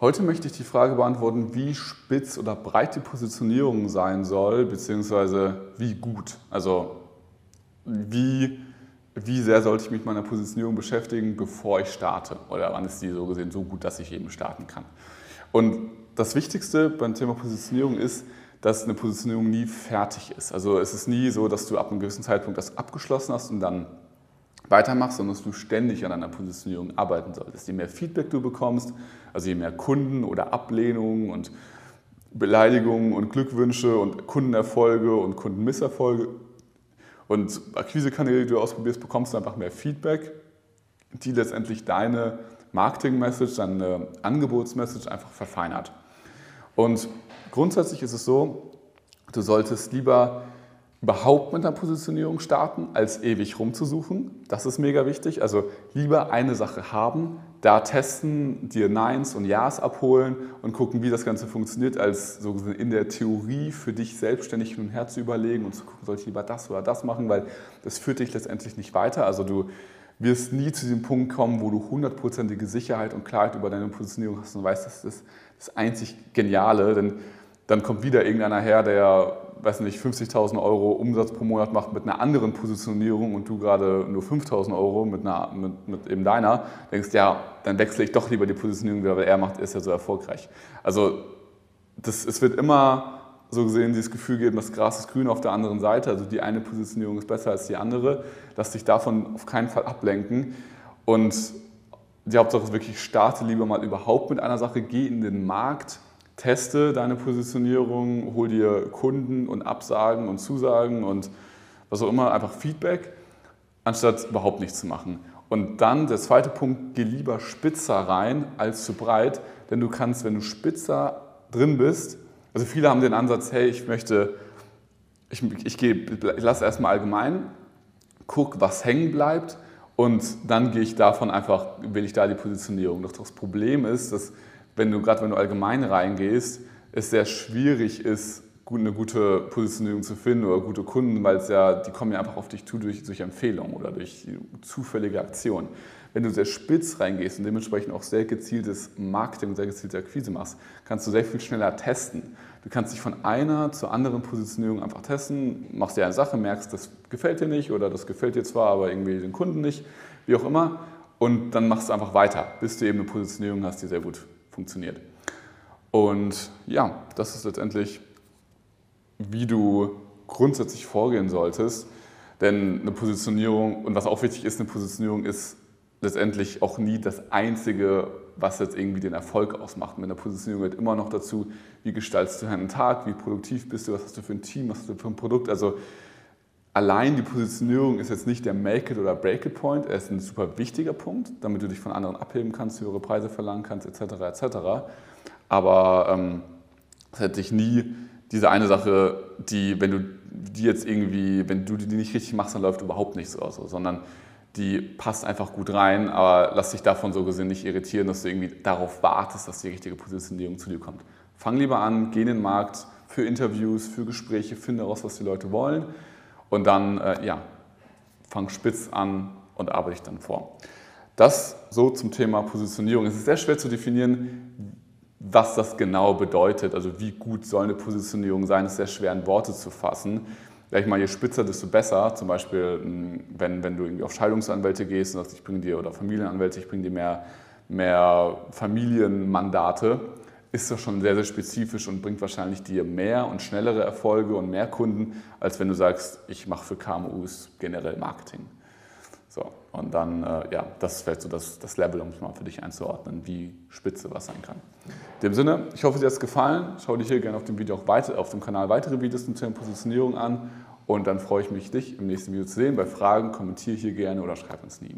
Heute möchte ich die Frage beantworten, wie spitz oder breit die Positionierung sein soll, beziehungsweise wie gut. Also wie, wie sehr sollte ich mich mit meiner Positionierung beschäftigen, bevor ich starte? Oder wann ist die so gesehen so gut, dass ich eben starten kann? Und das Wichtigste beim Thema Positionierung ist, dass eine Positionierung nie fertig ist. Also es ist nie so, dass du ab einem gewissen Zeitpunkt das abgeschlossen hast und dann weitermachst, sondern dass du ständig an deiner Positionierung arbeiten solltest. Je mehr Feedback du bekommst, also je mehr Kunden oder Ablehnungen und Beleidigungen und Glückwünsche und Kundenerfolge und Kundenmisserfolge und Akquisekanäle, die du ausprobierst, bekommst du einfach mehr Feedback, die letztendlich deine Marketing-Message, deine Angebotsmessage einfach verfeinert. Und grundsätzlich ist es so, du solltest lieber überhaupt mit einer Positionierung starten, als ewig rumzusuchen. Das ist mega wichtig. Also lieber eine Sache haben, da testen, dir Neins und Ja's abholen und gucken, wie das Ganze funktioniert, als so in der Theorie für dich selbstständig hin und her zu überlegen und zu gucken, soll ich lieber das oder das machen, weil das führt dich letztendlich nicht weiter. Also du wirst nie zu dem Punkt kommen, wo du hundertprozentige Sicherheit und Klarheit über deine Positionierung hast und weißt, das ist das einzig Geniale, denn dann kommt wieder irgendeiner her, der weiß nicht, 50.000 Euro Umsatz pro Monat macht mit einer anderen Positionierung und du gerade nur 5.000 Euro mit, einer, mit, mit eben deiner, denkst, ja, dann wechsle ich doch lieber die Positionierung, weil er macht, ist ja so erfolgreich. Also das, es wird immer so gesehen dieses Gefühl geben, das Gras ist grün auf der anderen Seite, also die eine Positionierung ist besser als die andere. Lass dich davon auf keinen Fall ablenken und die Hauptsache ist wirklich, starte lieber mal überhaupt mit einer Sache, geh in den Markt, teste deine Positionierung, hol dir Kunden und Absagen und Zusagen und was auch immer, einfach Feedback, anstatt überhaupt nichts zu machen. Und dann der zweite Punkt, geh lieber spitzer rein als zu breit, denn du kannst, wenn du spitzer drin bist, also viele haben den Ansatz, hey, ich möchte, ich, ich, gehe, ich lasse erstmal allgemein, guck, was hängen bleibt und dann gehe ich davon einfach, will ich da die Positionierung. Doch das Problem ist, dass wenn du gerade wenn du allgemein reingehst, es sehr schwierig ist, eine gute Positionierung zu finden oder gute Kunden, weil es ja, die kommen ja einfach auf dich zu durch, durch Empfehlungen oder durch zufällige Aktionen. Wenn du sehr spitz reingehst und dementsprechend auch sehr gezieltes Marketing, sehr gezielte Akquise machst, kannst du sehr viel schneller testen. Du kannst dich von einer zur anderen Positionierung einfach testen, machst dir eine Sache, merkst, das gefällt dir nicht oder das gefällt dir zwar, aber irgendwie den Kunden nicht, wie auch immer, und dann machst du einfach weiter, bis du eben eine Positionierung hast, die sehr gut funktioniert. Und ja, das ist letztendlich, wie du grundsätzlich vorgehen solltest. Denn eine Positionierung, und was auch wichtig ist, eine Positionierung ist letztendlich auch nie das Einzige, was jetzt irgendwie den Erfolg ausmacht. Mit einer Positionierung gehört immer noch dazu, wie gestaltest du deinen Tag, wie produktiv bist du, was hast du für ein Team, was hast du für ein Produkt. Also allein die Positionierung ist jetzt nicht der Make it oder Break it Point, er ist ein super wichtiger Punkt, damit du dich von anderen abheben kannst, höhere Preise verlangen kannst, etc. etc. Aber ähm, es hätte dich nie diese eine Sache, die, wenn du die jetzt irgendwie, wenn du die nicht richtig machst, dann läuft überhaupt nichts aus, sondern die passt einfach gut rein, aber lass dich davon so gesehen nicht irritieren, dass du irgendwie darauf wartest, dass die richtige Positionierung zu dir kommt. Fang lieber an, geh in den Markt für Interviews, für Gespräche, finde heraus, was die Leute wollen und dann äh, ja, fang spitz an und arbeite ich dann vor. Das so zum Thema Positionierung. Es ist sehr schwer zu definieren, was das genau bedeutet. Also wie gut soll eine Positionierung sein, ist sehr schwer in Worte zu fassen. Ich mal, je spitzer, desto besser. Zum Beispiel, hm, wenn, wenn du irgendwie auf Scheidungsanwälte gehst und sagst, ich bringe dir, oder Familienanwälte, ich bringe dir mehr, mehr Familienmandate, ist das schon sehr, sehr spezifisch und bringt wahrscheinlich dir mehr und schnellere Erfolge und mehr Kunden, als wenn du sagst, ich mache für KMUs generell Marketing. So, und dann, äh, ja, das ist vielleicht so das, das Level, um es mal für dich einzuordnen, wie spitze was sein kann. In dem Sinne, ich hoffe, dir hat es gefallen. Schau dir hier gerne auf dem Video auch weiter, auf dem Kanal weitere Videos zum Thema Positionierung an und dann freue ich mich, dich im nächsten Video zu sehen. Bei Fragen kommentiere hier gerne oder schreib uns eine E-Mail.